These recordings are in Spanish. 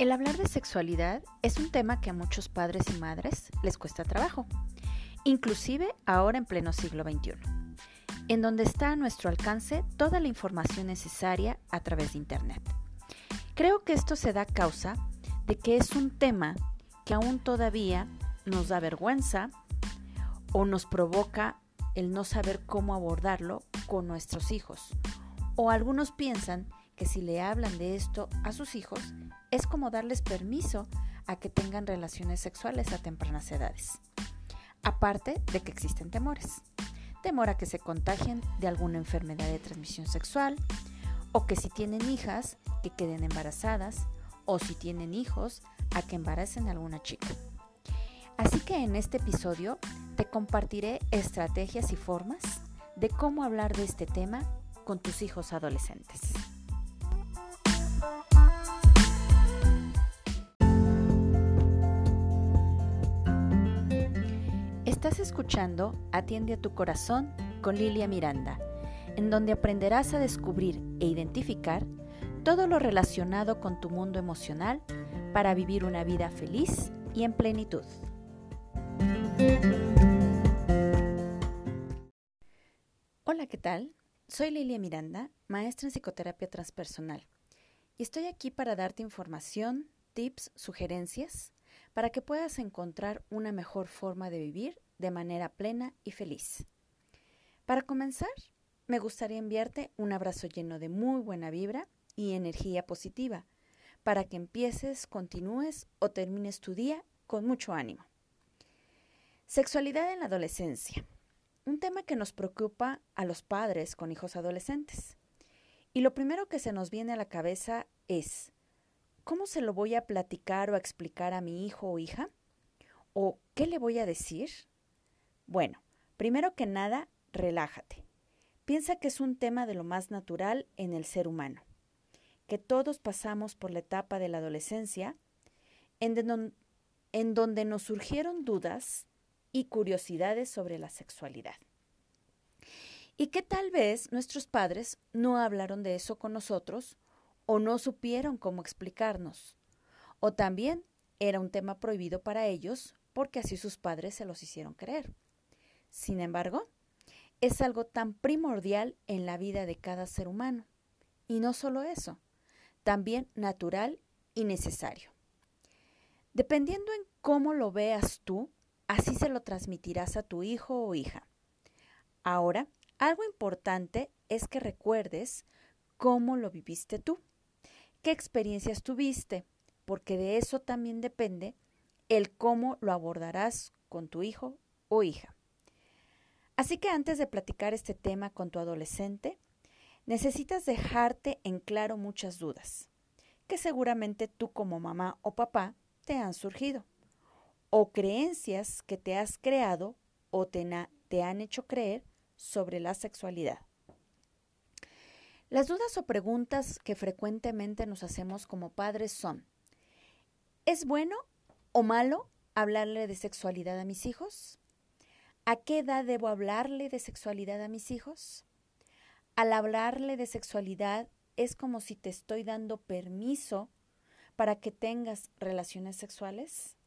El hablar de sexualidad es un tema que a muchos padres y madres les cuesta trabajo, inclusive ahora en pleno siglo XXI, en donde está a nuestro alcance toda la información necesaria a través de Internet. Creo que esto se da a causa de que es un tema que aún todavía nos da vergüenza o nos provoca el no saber cómo abordarlo con nuestros hijos. O algunos piensan que si le hablan de esto a sus hijos, es como darles permiso a que tengan relaciones sexuales a tempranas edades. Aparte de que existen temores. Temor a que se contagien de alguna enfermedad de transmisión sexual, o que si tienen hijas, que queden embarazadas, o si tienen hijos, a que embaracen a alguna chica. Así que en este episodio te compartiré estrategias y formas de cómo hablar de este tema con tus hijos adolescentes. Estás escuchando Atiende a tu corazón con Lilia Miranda, en donde aprenderás a descubrir e identificar todo lo relacionado con tu mundo emocional para vivir una vida feliz y en plenitud. Hola, ¿qué tal? Soy Lilia Miranda, maestra en psicoterapia transpersonal, y estoy aquí para darte información, tips, sugerencias, para que puedas encontrar una mejor forma de vivir de manera plena y feliz. Para comenzar, me gustaría enviarte un abrazo lleno de muy buena vibra y energía positiva, para que empieces, continúes o termines tu día con mucho ánimo. Sexualidad en la adolescencia. Un tema que nos preocupa a los padres con hijos adolescentes. Y lo primero que se nos viene a la cabeza es, ¿cómo se lo voy a platicar o a explicar a mi hijo o hija? ¿O qué le voy a decir? Bueno, primero que nada, relájate. Piensa que es un tema de lo más natural en el ser humano, que todos pasamos por la etapa de la adolescencia, en, donde nos surgieron dudas y curiosidades sobre la sexualidad. Y que tal vez nuestros padres no hablaron de eso con nosotros o no supieron cómo explicarnos. O también era un tema prohibido para ellos porque así sus padres se los hicieron creer. Sin embargo, es algo tan primordial en la vida de cada ser humano. Y no solo eso, también natural y necesario. Dependiendo en cómo lo veas tú, así se lo transmitirás a tu hijo o hija. Ahora, algo importante es que recuerdes cómo lo viviste tú, qué experiencias tuviste, porque de eso también depende el cómo lo abordarás con tu hijo o hija. Así que antes de platicar este tema con tu adolescente, necesitas dejarte en claro muchas dudas, que seguramente tú como mamá o papá te han surgido, o creencias que te has creado o te, te han hecho creer sobre la sexualidad. Las dudas o preguntas que frecuentemente nos hacemos como padres son, ¿es bueno o malo hablarle de sexualidad a mis hijos? ¿A qué edad debo hablarle de sexualidad a mis hijos? Al hablarle de sexualidad es como si te estoy dando permiso para que tengas relaciones sexuales.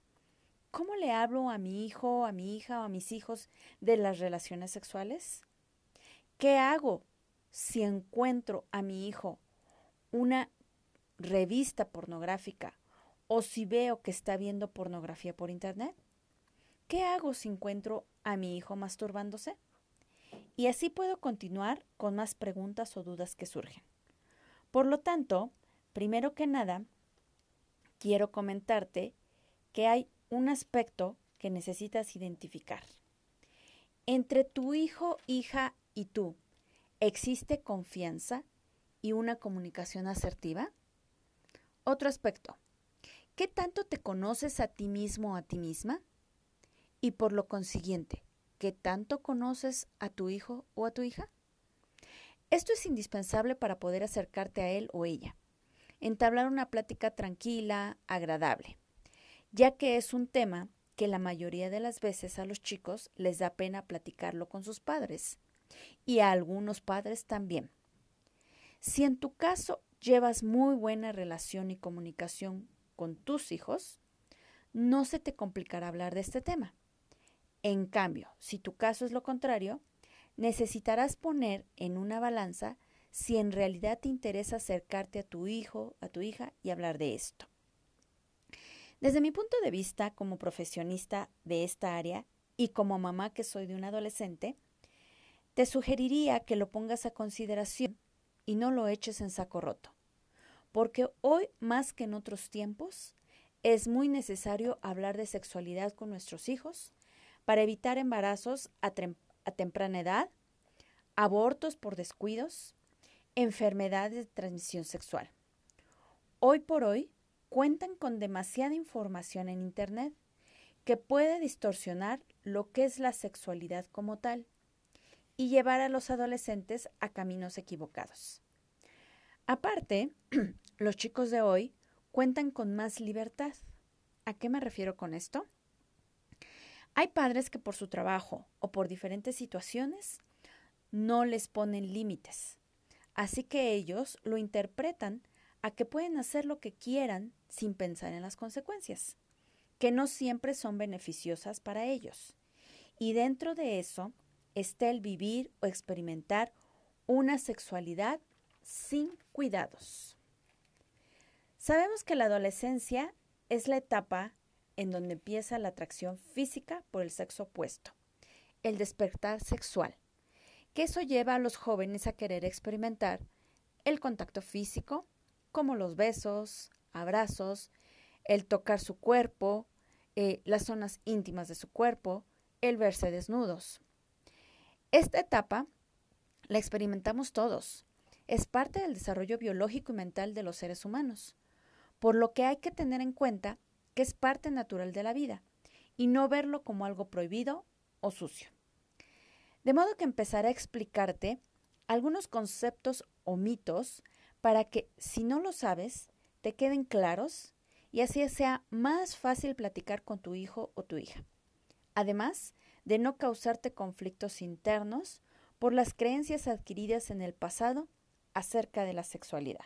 ¿Cómo le hablo a mi hijo, a mi hija o a mis hijos de las relaciones sexuales? ¿Qué hago si encuentro a mi hijo una revista pornográfica o si veo que está viendo pornografía por internet? ¿Qué hago si encuentro a mi hijo masturbándose? Y así puedo continuar con más preguntas o dudas que surgen. Por lo tanto, primero que nada, quiero comentarte que hay un aspecto que necesitas identificar. Entre tu hijo, hija y tú, ¿existe confianza y una comunicación asertiva? Otro aspecto, ¿qué tanto te conoces a ti mismo o a ti misma? Y por lo consiguiente, ¿qué tanto conoces a tu hijo o a tu hija? Esto es indispensable para poder acercarte a él o ella, entablar una plática tranquila, agradable, ya que es un tema que la mayoría de las veces a los chicos les da pena platicarlo con sus padres y a algunos padres también. Si en tu caso llevas muy buena relación y comunicación con tus hijos, no se te complicará hablar de este tema. En cambio, si tu caso es lo contrario, necesitarás poner en una balanza si en realidad te interesa acercarte a tu hijo, a tu hija y hablar de esto. Desde mi punto de vista como profesionista de esta área y como mamá que soy de un adolescente, te sugeriría que lo pongas a consideración y no lo eches en saco roto, porque hoy más que en otros tiempos es muy necesario hablar de sexualidad con nuestros hijos para evitar embarazos a, temprana edad, abortos por descuidos, enfermedades de transmisión sexual. Hoy por hoy cuentan con demasiada información en Internet que puede distorsionar lo que es la sexualidad como tal y llevar a los adolescentes a caminos equivocados. Aparte, los chicos de hoy cuentan con más libertad. ¿A qué me refiero con esto? Hay padres que por su trabajo o por diferentes situaciones no les ponen límites Así que ellos lo interpretan a que pueden hacer lo que quieran sin pensar en las consecuencias, que no siempre son beneficiosas para ellos. Y dentro de eso está el vivir o experimentar una sexualidad sin cuidados. Sabemos que la adolescencia es la etapa en donde empieza la atracción física por el sexo opuesto, el despertar sexual que eso lleva a los jóvenes a querer experimentar el contacto físico, como los besos, abrazos, el tocar su cuerpo, eh, las zonas íntimas de su cuerpo, el verse desnudos. Esta etapa la experimentamos todos. Es parte del desarrollo biológico y mental de los seres humanos, por lo que hay que tener en cuenta que es parte natural de la vida y no verlo como algo prohibido o sucio. De modo que empezaré a explicarte algunos conceptos o mitos para que, si no lo sabes, te queden claros y así sea más fácil platicar con tu hijo o tu hija. Además de no causarte conflictos internos por las creencias adquiridas en el pasado acerca de la sexualidad.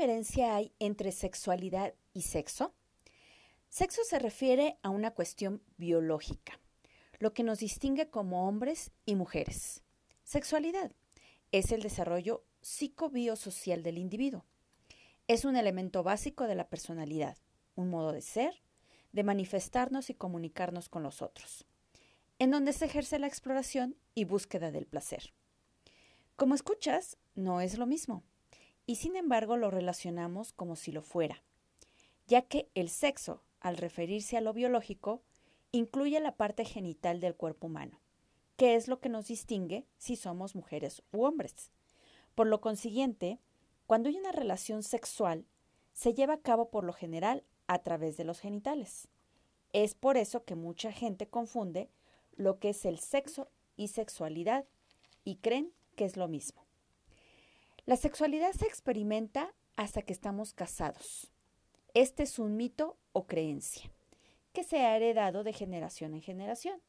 Diferencia hay entre sexualidad y sexo? Sexo se refiere a una cuestión biológica, lo que nos distingue como hombres y mujeres. Sexualidad es el desarrollo psicobiosocial del individuo. Es un elemento básico de la personalidad, un modo de ser, de manifestarnos y comunicarnos con los otros, en donde se ejerce la exploración y búsqueda del placer. Como escuchas, no es lo mismo y sin embargo lo relacionamos como si lo fuera, ya que el sexo, al referirse a lo biológico, incluye la parte genital del cuerpo humano, que es lo que nos distingue si somos mujeres u hombres. Por lo consiguiente, cuando hay una relación sexual, se lleva a cabo por lo general a través de los genitales. Es por eso que mucha gente confunde lo que es el sexo y sexualidad y creen que es lo mismo. La sexualidad se experimenta hasta que estamos casados. Este es un mito o creencia que se ha heredado de generación en generación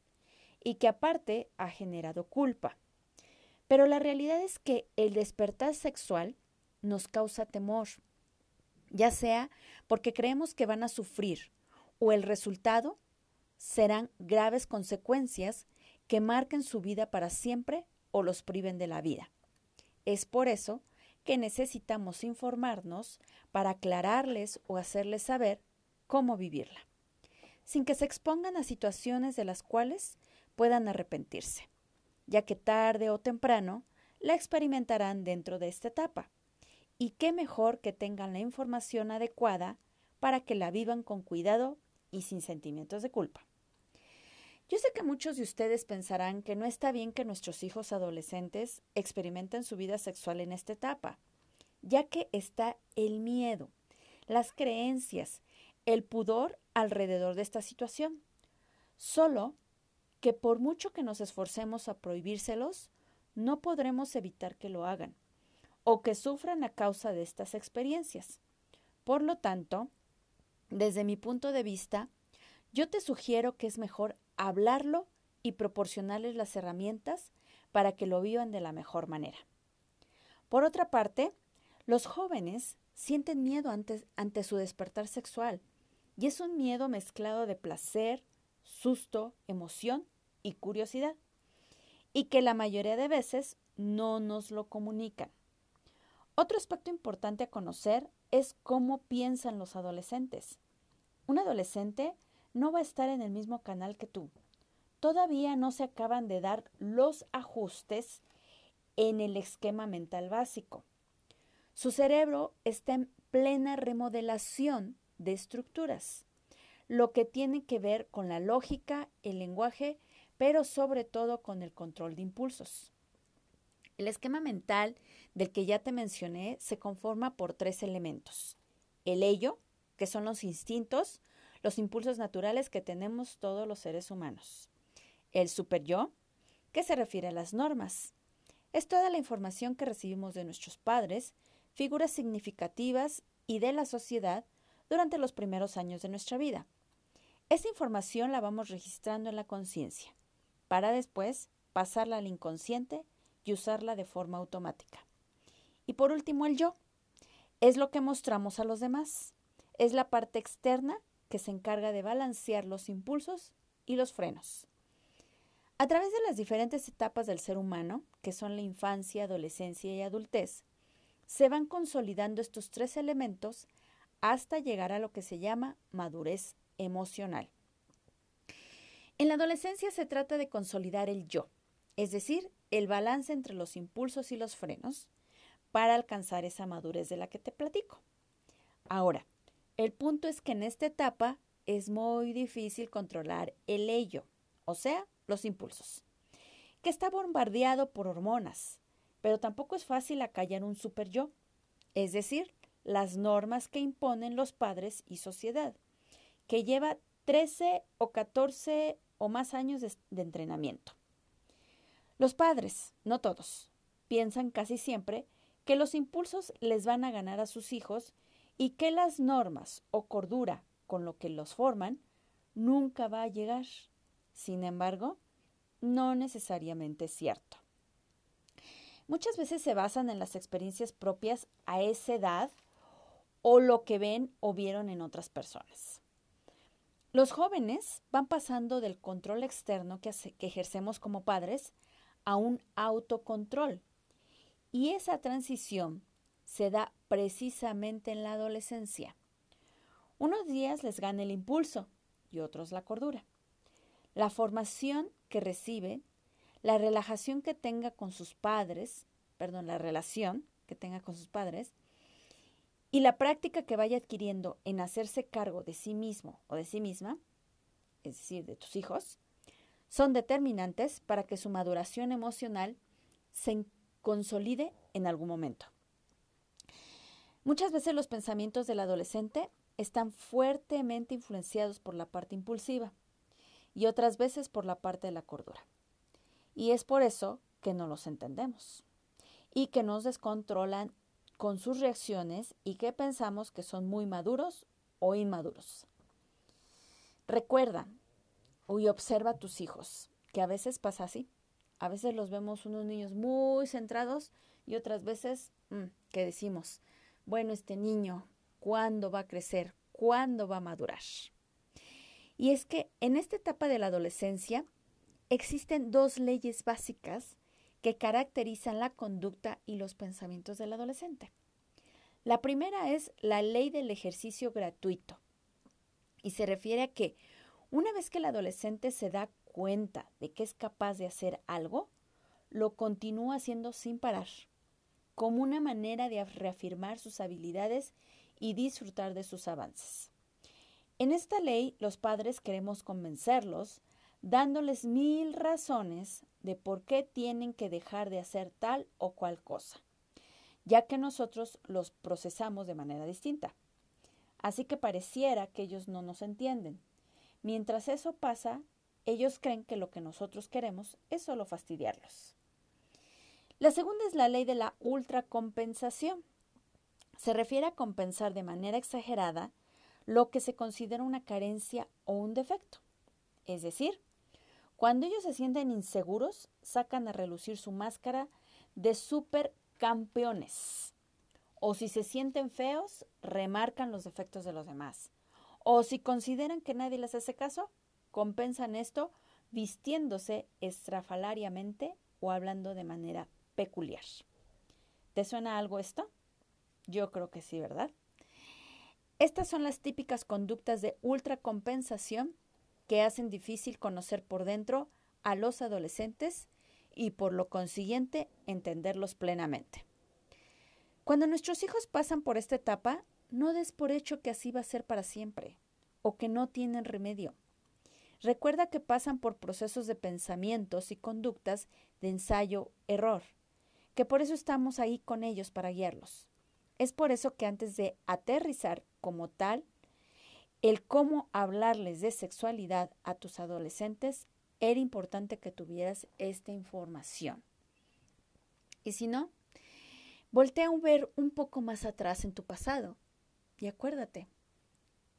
y que aparte ha generado culpa. Pero la realidad es que el despertar sexual nos causa temor, ya sea porque creemos que van a sufrir o el resultado serán graves consecuencias que marquen su vida para siempre o los priven de la vida. Es por eso que necesitamos informarnos para aclararles o hacerles saber cómo vivirla, sin que se expongan a situaciones de las cuales puedan arrepentirse, ya que tarde o temprano la experimentarán dentro de esta etapa. Y qué mejor que tengan la información adecuada para que la vivan con cuidado y sin sentimientos de culpa. Yo sé que muchos de ustedes pensarán que no está bien que nuestros hijos adolescentes experimenten su vida sexual en esta etapa, ya que está el miedo, las creencias, el pudor alrededor de esta situación. Solo que por mucho que nos esforcemos a prohibírselos, no podremos evitar que lo hagan o que sufran a causa de estas experiencias. Por lo tanto, desde mi punto de vista, yo te sugiero que es mejor hablarlo y proporcionarles las herramientas para que lo vivan de la mejor manera. Por otra parte, los jóvenes sienten miedo ante, ante su despertar sexual y es un miedo mezclado de placer, susto, emoción y curiosidad, y que la mayoría de veces no nos lo comunican. Otro aspecto importante a conocer es cómo piensan los adolescentes. Un adolescente no va a estar en el mismo canal que tú. Todavía no se acaban de dar los ajustes en el esquema mental básico. Su cerebro está en plena remodelación de estructuras, lo que tiene que ver con la lógica, el lenguaje, pero sobre todo con el control de impulsos. El esquema mental del que ya te mencioné se conforma por tres elementos. El ello, que son los instintos, los impulsos naturales que tenemos todos los seres humanos. El super yo, que se refiere a las normas. Es toda la información que recibimos de nuestros padres, figuras significativas y de la sociedad durante los primeros años de nuestra vida. Esa información la vamos registrando en la conciencia, para después pasarla al inconsciente y usarla de forma automática. Y por último, el yo. Es lo que mostramos a los demás. Es la parte externa que se encarga de balancear los impulsos y los frenos. A través de las diferentes etapas del ser humano, que son la infancia, adolescencia y adultez, se van consolidando estos tres elementos hasta llegar a lo que se llama madurez emocional. En la adolescencia se trata de consolidar el yo, es decir, el balance entre los impulsos y los frenos para alcanzar esa madurez de la que te platico. Ahora, el punto es que en esta etapa es muy difícil controlar el ello, o sea, los impulsos, que está bombardeado por hormonas, pero tampoco es fácil acallar un super yo, es decir, las normas que imponen los padres y sociedad, que lleva 13 o 14 o más años de, de entrenamiento. Los padres, no todos, piensan casi siempre que los impulsos les van a ganar a sus hijos y que las normas o cordura con lo que los forman nunca va a llegar. Sin embargo, no necesariamente es cierto. Muchas veces se basan en las experiencias propias a esa edad o lo que ven o vieron en otras personas. Los jóvenes van pasando del control externo que, que ejercemos como padres a un autocontrol. Y esa transición se da precisamente en la adolescencia. Unos días les gana el impulso y otros la cordura. La formación que reciben, la relajación que tenga con sus padres, perdón, la relación que tenga con sus padres, y la práctica que vaya adquiriendo en hacerse cargo de sí mismo o de sí misma, es decir, de tus hijos, son determinantes para que su maduración emocional se consolide en algún momento. Muchas veces los pensamientos del adolescente están fuertemente influenciados por la parte impulsiva y otras veces por la parte de la cordura. Y es por eso que no los entendemos y que nos descontrolan con sus reacciones y que pensamos que son muy maduros o inmaduros. Recuerda y observa a tus hijos, que a veces pasa así. A veces los vemos unos niños muy centrados y otras veces mm, que decimos, bueno, este niño, ¿cuándo va a crecer? ¿Cuándo va a madurar? Y es que en esta etapa de la adolescencia existen dos leyes básicas que caracterizan la conducta y los pensamientos del adolescente. La primera es la ley del ejercicio gratuito y se refiere a que una vez que el adolescente se da cuenta de que es capaz de hacer algo, lo continúa haciendo sin parar como una manera de reafirmar sus habilidades y disfrutar de sus avances. En esta ley, los padres queremos convencerlos dándoles mil razones de por qué tienen que dejar de hacer tal o cual cosa, ya que nosotros los procesamos de manera distinta. Así que pareciera que ellos no nos entienden. Mientras eso pasa, ellos creen que lo que nosotros queremos es solo fastidiarlos. La segunda es la ley de la ultracompensación. Se refiere a compensar de manera exagerada lo que se considera una carencia o un defecto. Es decir, cuando ellos se sienten inseguros, sacan a relucir su máscara de supercampeones. O si se sienten feos, remarcan los defectos de los demás. O si consideran que nadie les hace caso, compensan esto vistiéndose estrafalariamente o hablando de manera peculiar. ¿Te suena algo esto? Yo creo que sí, ¿verdad? Estas son las típicas conductas de ultracompensación que hacen difícil conocer por dentro a los adolescentes y por lo consiguiente entenderlos plenamente. Cuando nuestros hijos pasan por esta etapa, no des por hecho que así va a ser para siempre o que no tienen remedio. Recuerda que pasan por procesos de pensamientos y conductas de ensayo-error, que por eso estamos ahí con ellos para guiarlos. Es por eso que antes de aterrizar como tal, el cómo hablarles de sexualidad a tus adolescentes, era importante que tuvieras esta información. Y si no, voltea a ver un poco más atrás en tu pasado y acuérdate.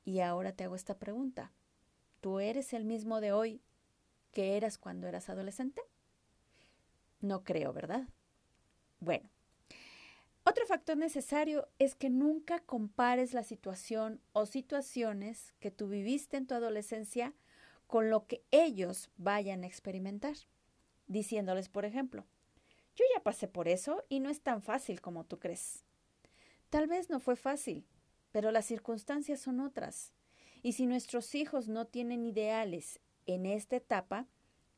Y ahora te hago esta pregunta. ¿Tú eres el mismo de hoy que eras cuando eras adolescente? No creo, ¿verdad? Bueno, otro factor necesario es que nunca compares la situación o situaciones que tú viviste en tu adolescencia con lo que ellos vayan a experimentar, diciéndoles, por ejemplo, yo ya pasé por eso y no es tan fácil como tú crees. Tal vez no fue fácil, pero las circunstancias son otras. Y si nuestros hijos no tienen ideales en esta etapa,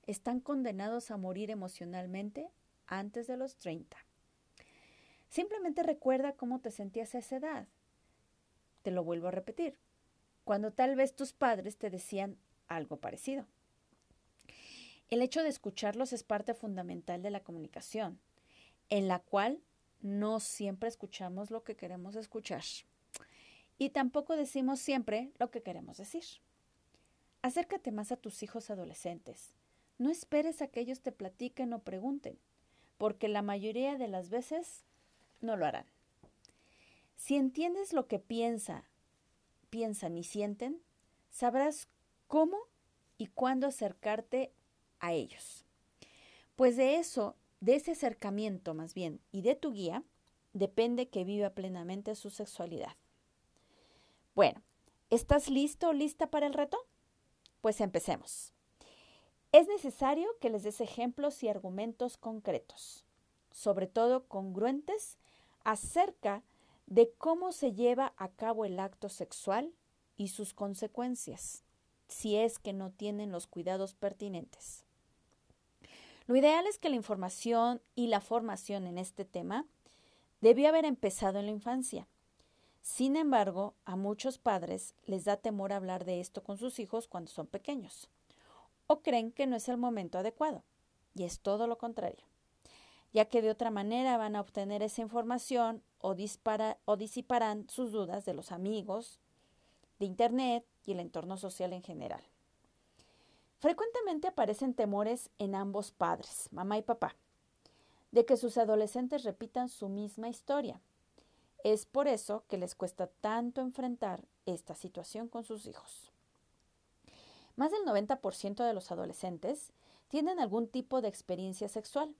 están condenados a morir emocionalmente antes de los 30. Simplemente recuerda cómo te sentías a esa edad. Te lo vuelvo a repetir, cuando tal vez tus padres te decían algo parecido. El hecho de escucharlos es parte fundamental de la comunicación, en la cual no siempre escuchamos lo que queremos escuchar y tampoco decimos siempre lo que queremos decir. Acércate más a tus hijos adolescentes. No esperes a que ellos te platiquen o pregunten, porque la mayoría de las veces no lo harán. Si entiendes lo que piensa, piensan y sienten, sabrás cómo y cuándo acercarte a ellos. Pues de eso, de ese acercamiento más bien y de tu guía, depende que viva plenamente su sexualidad. Bueno, ¿estás listo o lista para el reto? Pues empecemos. Es necesario que les des ejemplos y argumentos concretos, sobre todo congruentes acerca de cómo se lleva a cabo el acto sexual y sus consecuencias, si es que no tienen los cuidados pertinentes. Lo ideal es que la información y la formación en este tema debió haber empezado en la infancia. Sin embargo, a muchos padres les da temor hablar de esto con sus hijos cuando son pequeños, o creen que no es el momento adecuado, y es todo lo contrario ya que de otra manera van a obtener esa información o, o disiparán sus dudas de los amigos, de Internet y el entorno social en general. Frecuentemente aparecen temores en ambos padres, mamá y papá, de que sus adolescentes repitan su misma historia. Es por eso que les cuesta tanto enfrentar esta situación con sus hijos. Más del 90% de los adolescentes tienen algún tipo de experiencia sexual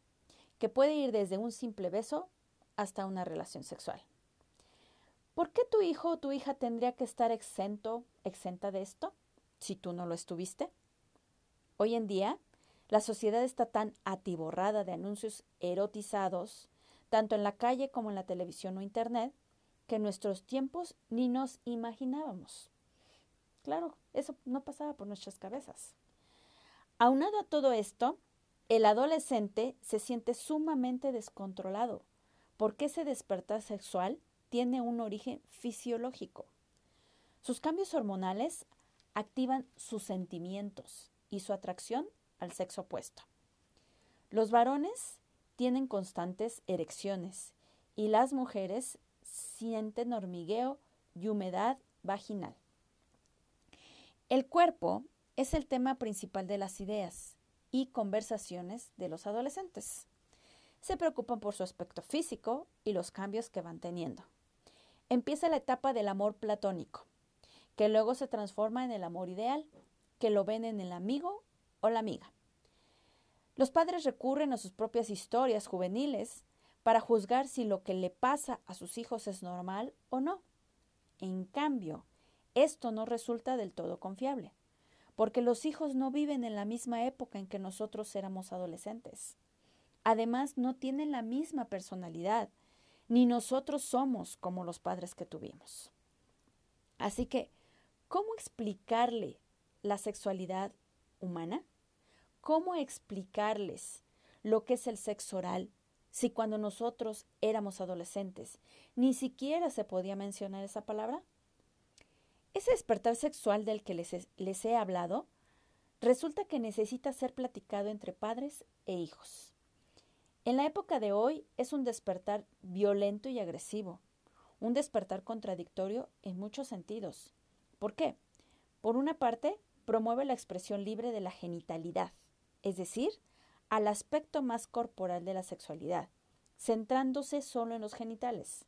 que puede ir desde un simple beso hasta una relación sexual. ¿Por qué tu hijo o tu hija tendría que estar exento, exenta de esto, si tú no lo estuviste? Hoy en día, la sociedad está tan atiborrada de anuncios erotizados, tanto en la calle como en la televisión o internet, que en nuestros tiempos ni nos imaginábamos. Claro, eso no pasaba por nuestras cabezas. Aunado a todo esto, el adolescente se siente sumamente descontrolado porque ese despertar sexual tiene un origen fisiológico. Sus cambios hormonales activan sus sentimientos y su atracción al sexo opuesto. Los varones tienen constantes erecciones y las mujeres sienten hormigueo y humedad vaginal. El cuerpo es el tema principal de las ideas y conversaciones de los adolescentes. Se preocupan por su aspecto físico y los cambios que van teniendo. Empieza la etapa del amor platónico, que luego se transforma en el amor ideal, que lo ven en el amigo o la amiga. Los padres recurren a sus propias historias juveniles para juzgar si lo que le pasa a sus hijos es normal o no. En cambio, esto no resulta del todo confiable, porque los hijos no viven en la misma época en que nosotros éramos adolescentes. Además, no tienen la misma personalidad, ni nosotros somos como los padres que tuvimos. Así que, ¿cómo explicarle la sexualidad humana? ¿Cómo explicarles lo que es el sexo oral si cuando nosotros éramos adolescentes ni siquiera se podía mencionar esa palabra? Ese despertar sexual del que les, he hablado resulta que necesita ser platicado entre padres e hijos. En la época de hoy es un despertar violento y agresivo, un despertar contradictorio en muchos sentidos. ¿Por qué? Por una parte, promueve la expresión libre de la genitalidad, es decir, al aspecto más corporal de la sexualidad, centrándose solo en los genitales.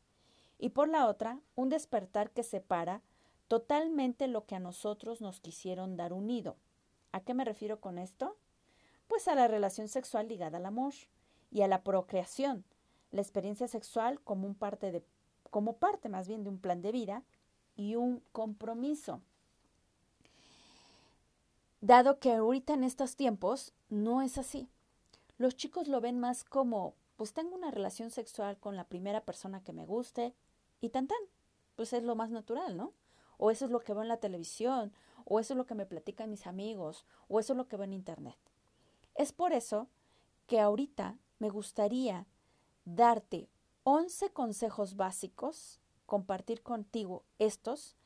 Y por la otra, un despertar que separa totalmente lo que a nosotros nos quisieron dar unido. ¿A qué me refiero con esto? Pues a la relación sexual ligada al amor y a la procreación, la experiencia sexual como, parte parte más bien de un plan de vida y un compromiso. Dado que ahorita en estos tiempos no es así. Los chicos lo ven más como, pues tengo una relación sexual con la primera persona que me guste y tan tan, pues es lo más natural, ¿no? O eso es lo que veo en la televisión, o eso es lo que me platican mis amigos, o eso es lo que veo en internet. Es por eso que ahorita me gustaría darte 11 consejos básicos, compartir contigo estos,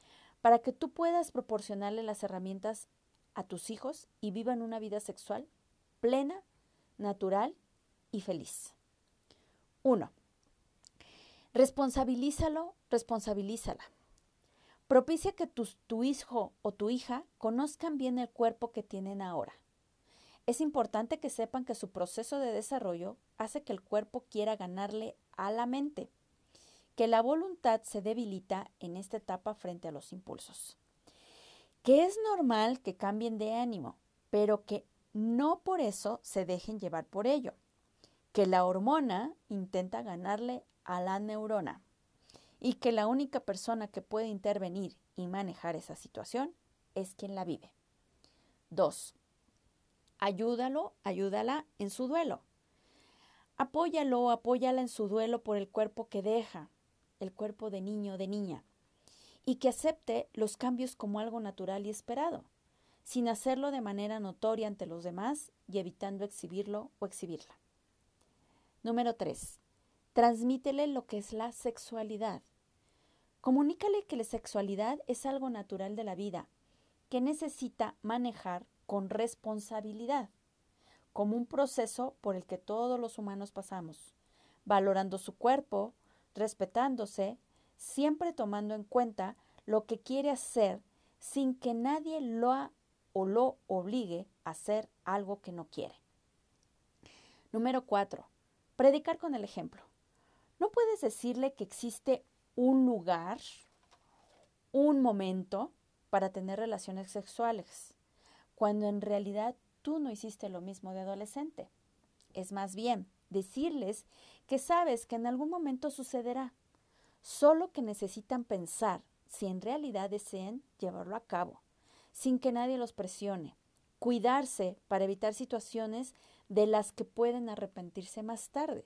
para que tú puedas proporcionarle las herramientas a tus hijos y vivan una vida sexual plena, natural y feliz. 1. Responsabilízalo, responsabilízala. Propicia que tu, hijo o tu hija conozcan bien el cuerpo que tienen ahora. Es importante que sepan que su proceso de desarrollo hace que el cuerpo quiera ganarle a la mente, que la voluntad se debilita en esta etapa frente a los impulsos, que es normal que cambien de ánimo, pero que no por eso se dejen llevar por ello, que la hormona intenta ganarle a la neurona y que la única persona que puede intervenir y manejar esa situación es quien la vive. 2. Ayúdalo, ayúdala en su duelo. Apóyalo, apóyala en su duelo por el cuerpo que deja, el cuerpo de niño o de niña, y que acepte los cambios como algo natural y esperado, sin hacerlo de manera notoria ante los demás y evitando exhibirlo o exhibirla. Número 3. Transmítele lo que es la sexualidad. Comunícale que la sexualidad es algo natural de la vida, que necesita manejar con responsabilidad, como un proceso por el que todos los humanos pasamos, valorando su cuerpo, respetándose, siempre tomando en cuenta lo que quiere hacer sin que nadie lo o lo obligue a hacer algo que no quiere. Número 4. Predicar con el ejemplo. No puedes decirle que existe un lugar, un momento para tener relaciones sexuales, cuando en realidad tú no hiciste lo mismo de adolescente. Es más bien decirles que sabes que en algún momento sucederá, solo que necesitan pensar si en realidad desean llevarlo a cabo, sin que nadie los presione, cuidarse para evitar situaciones de las que pueden arrepentirse más tarde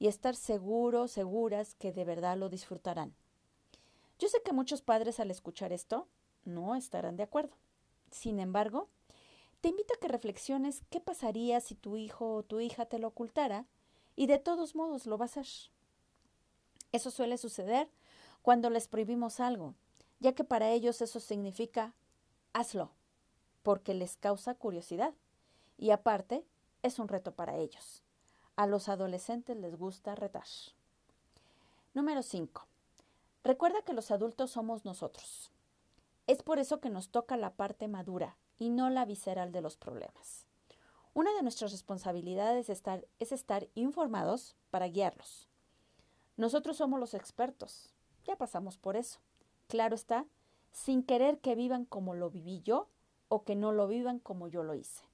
y estar seguros, seguras que de verdad lo disfrutarán. Yo sé que muchos padres al escuchar esto no estarán de acuerdo. Sin embargo, te invito a que reflexiones qué pasaría si tu hijo o tu hija te lo ocultara y de todos modos lo va a hacer. Eso suele suceder cuando les prohibimos algo, ya que para ellos eso significa hazlo, porque les causa curiosidad y aparte es un reto para ellos. A los adolescentes les gusta retar. Número 5. Recuerda que los adultos somos nosotros. Es por eso que nos toca la parte madura y no la visceral de los problemas. Una de nuestras responsabilidades estar, es estar informados para guiarlos. Nosotros somos los expertos, ya pasamos por eso. Claro está, sin querer que vivan como lo viví yo o que no lo vivan como yo lo hice.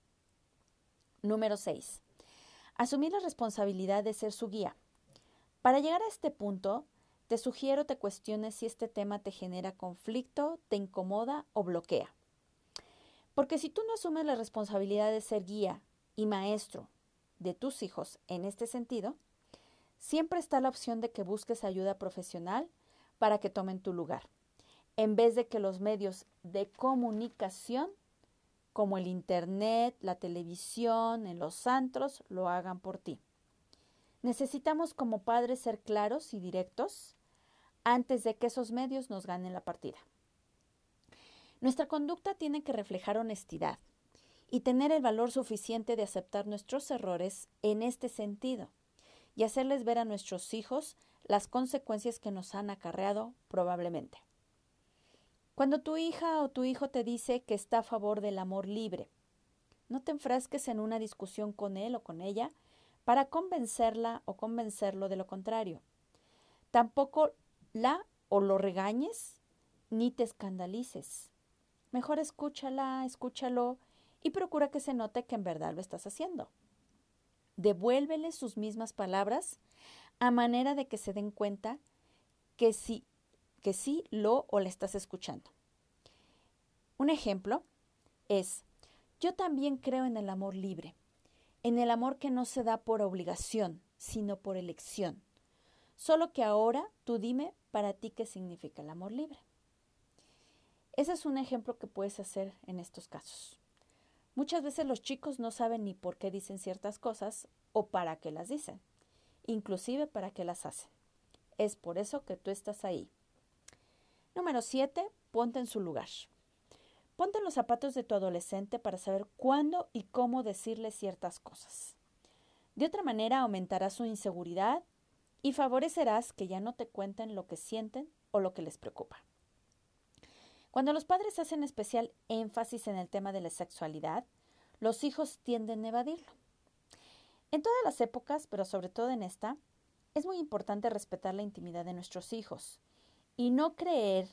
Número 6. Asumir la responsabilidad de ser su guía. Para llegar a este punto, te sugiero te cuestiones si este tema te genera conflicto, te incomoda o bloquea. Porque si tú no asumes la responsabilidad de ser guía y maestro de tus hijos en este sentido, siempre está la opción de que busques ayuda profesional para que tomen tu lugar, en vez de que los medios de comunicación como el Internet, la televisión, en los antros, lo hagan por ti. Necesitamos como padres ser claros y directos antes de que esos medios nos ganen la partida. Nuestra conducta tiene que reflejar honestidad y tener el valor suficiente de aceptar nuestros errores en este sentido y hacerles ver a nuestros hijos las consecuencias que nos han acarreado probablemente. Cuando tu hija o tu hijo te dice que está a favor del amor libre, no te enfrasques en una discusión con él o con ella para convencerla o convencerlo de lo contrario. Tampoco la o lo regañes ni te escandalices. Mejor escúchala, escúchalo y procura que se note que en verdad lo estás haciendo. Devuélvele sus mismas palabras a manera de que se den cuenta que sí, que sí lo o le estás escuchando. Un ejemplo es, yo también creo en el amor libre en el amor que no se da por obligación, sino por elección. Solo que ahora tú dime para ti qué significa el amor libre. Ese es un ejemplo que puedes hacer en estos casos. Muchas veces los chicos no saben ni por qué dicen ciertas cosas o para qué las dicen, inclusive para qué las hacen. Es por eso que tú estás ahí. Número 7. Ponte en su lugar. Ponte en los zapatos de tu adolescente para saber cuándo y cómo decirle ciertas cosas. De otra manera aumentarás su inseguridad y favorecerás que ya no te cuenten lo que sienten o lo que les preocupa. Cuando los padres hacen especial énfasis en el tema de la sexualidad, los hijos tienden a evadirlo. En todas las épocas, pero sobre todo en esta, es muy importante respetar la intimidad de nuestros hijos y no creer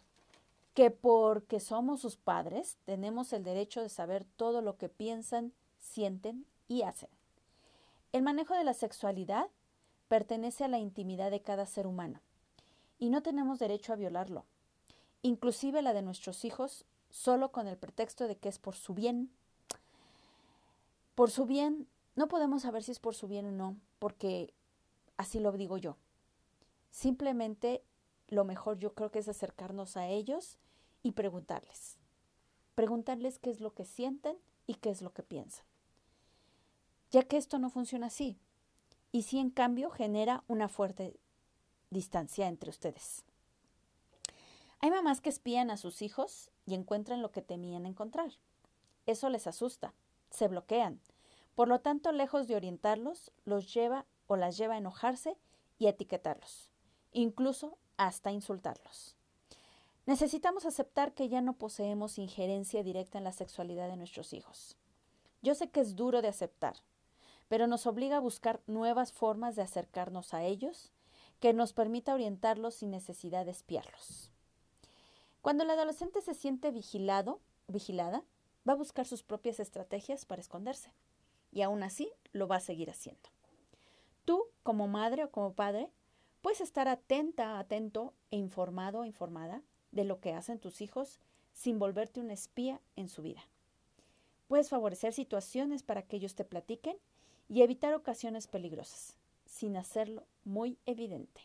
que porque somos sus padres tenemos el derecho de saber todo lo que piensan, sienten y hacen. El manejo de la sexualidad pertenece a la intimidad de cada ser humano y no tenemos derecho a violarlo, inclusive la de nuestros hijos, solo con el pretexto de que es por su bien. Por su bien, no podemos saber si es por su bien o no, porque así lo digo yo. Simplemente lo mejor yo creo que es acercarnos a ellos y preguntarles. Preguntarles qué es lo que sienten y qué es lo que piensan. Ya que esto no funciona así, y sí en cambio genera una fuerte distancia entre ustedes. Hay mamás que espían a sus hijos y encuentran lo que temían encontrar. Eso les asusta, se bloquean. Por lo tanto, lejos de orientarlos, los lleva o las lleva a enojarse y a etiquetarlos, incluso hasta insultarlos. Necesitamos aceptar que ya no poseemos injerencia directa en la sexualidad de nuestros hijos. Yo sé que es duro de aceptar, pero nos obliga a buscar nuevas formas de acercarnos a ellos que nos permita orientarlos sin necesidad de espiarlos. Cuando el adolescente se siente vigilado, vigilada, va a buscar sus propias estrategias para esconderse y aún así lo va a seguir haciendo. Tú, como madre o como padre, puedes estar atenta, atento e informado informada de lo que hacen tus hijos sin volverte un espía en su vida. Puedes favorecer situaciones para que ellos te platiquen y evitar ocasiones peligrosas, sin hacerlo muy evidente.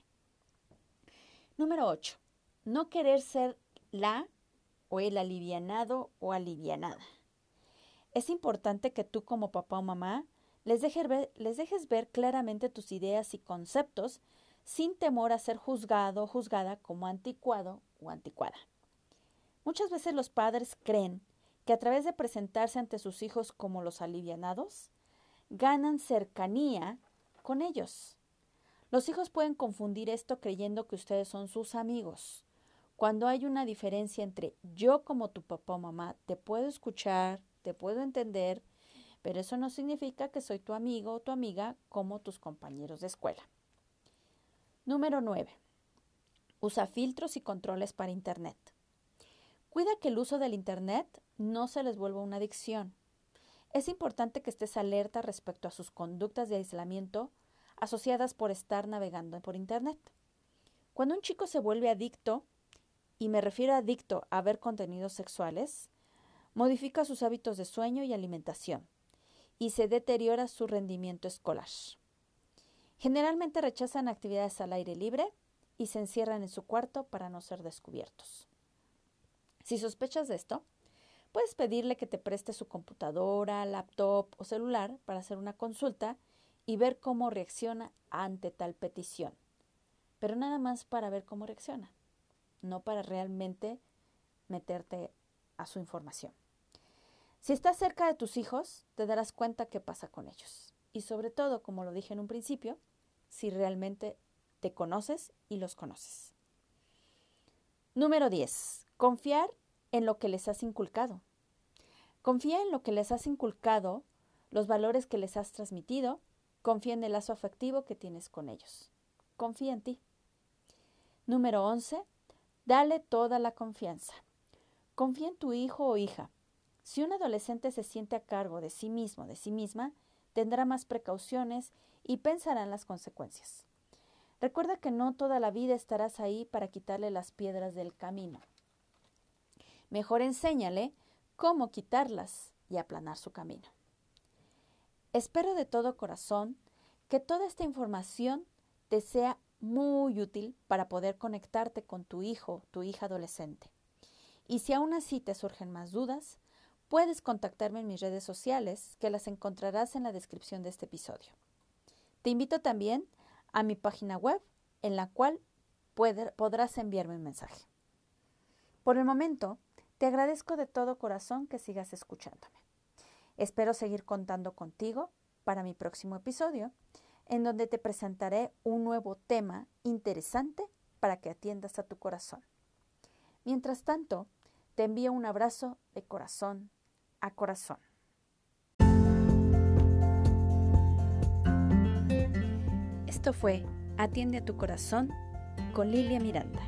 Número 8. No querer ser la o el alivianado o alivianada. Es importante que tú como papá o mamá les, ver, les dejes ver claramente tus ideas y conceptos sin temor a ser juzgado o juzgada como anticuado o anticuada. Muchas veces los padres creen que a través de presentarse ante sus hijos como los alivianados, ganan cercanía con ellos. Los hijos pueden confundir esto creyendo que ustedes son sus amigos. Cuando hay una diferencia entre yo como tu papá o mamá, te puedo escuchar, te puedo entender, pero eso no significa que soy tu amigo o tu amiga como tus compañeros de escuela. Número 9. Usa filtros y controles para Internet. Cuida que el uso del Internet no se les vuelva una adicción. Es importante que estés alerta respecto a sus conductas de aislamiento asociadas por estar navegando por Internet. Cuando un chico se vuelve adicto, y me refiero a adicto a ver contenidos sexuales, modifica sus hábitos de sueño y alimentación y se deteriora su rendimiento escolar. Generalmente rechazan actividades al aire libre y se encierran en su cuarto para no ser descubiertos. Si sospechas de esto, puedes pedirle que te preste su computadora, laptop o celular para hacer una consulta y ver cómo reacciona ante tal petición. Pero nada más para ver cómo reacciona, no para realmente meterte a su información. Si estás cerca de tus hijos, te darás cuenta qué pasa con ellos. Y sobre todo, como lo dije en un principio, si realmente te conoces y los conoces. Número 10. Confiar en lo que les has inculcado. Confía en lo que les has inculcado, los valores que les has transmitido, confía en el lazo afectivo que tienes con ellos. Confía en ti. Número 11. Dale toda la confianza. Confía en tu hijo o hija. Si un adolescente se siente a cargo de sí mismo, de sí misma, tendrá más precauciones y pensará en las consecuencias. Recuerda que no toda la vida estarás ahí para quitarle las piedras del camino. Mejor enséñale cómo quitarlas y aplanar su camino. Espero de todo corazón que toda esta información te sea muy útil para poder conectarte con tu hijo, tu hija adolescente. Y si aún así te surgen más dudas, Puedes contactarme en mis redes sociales, que las encontrarás en la descripción de este episodio. Te invito también a mi página web, en la cual podrás enviarme un mensaje. Por el momento, te agradezco de todo corazón que sigas escuchándome. Espero seguir contando contigo para mi próximo episodio, en donde te presentaré un nuevo tema interesante para que atiendas a tu corazón. Mientras tanto, te envío un abrazo de corazón a corazón. Esto fue Atiende a tu corazón con Lilia Miranda.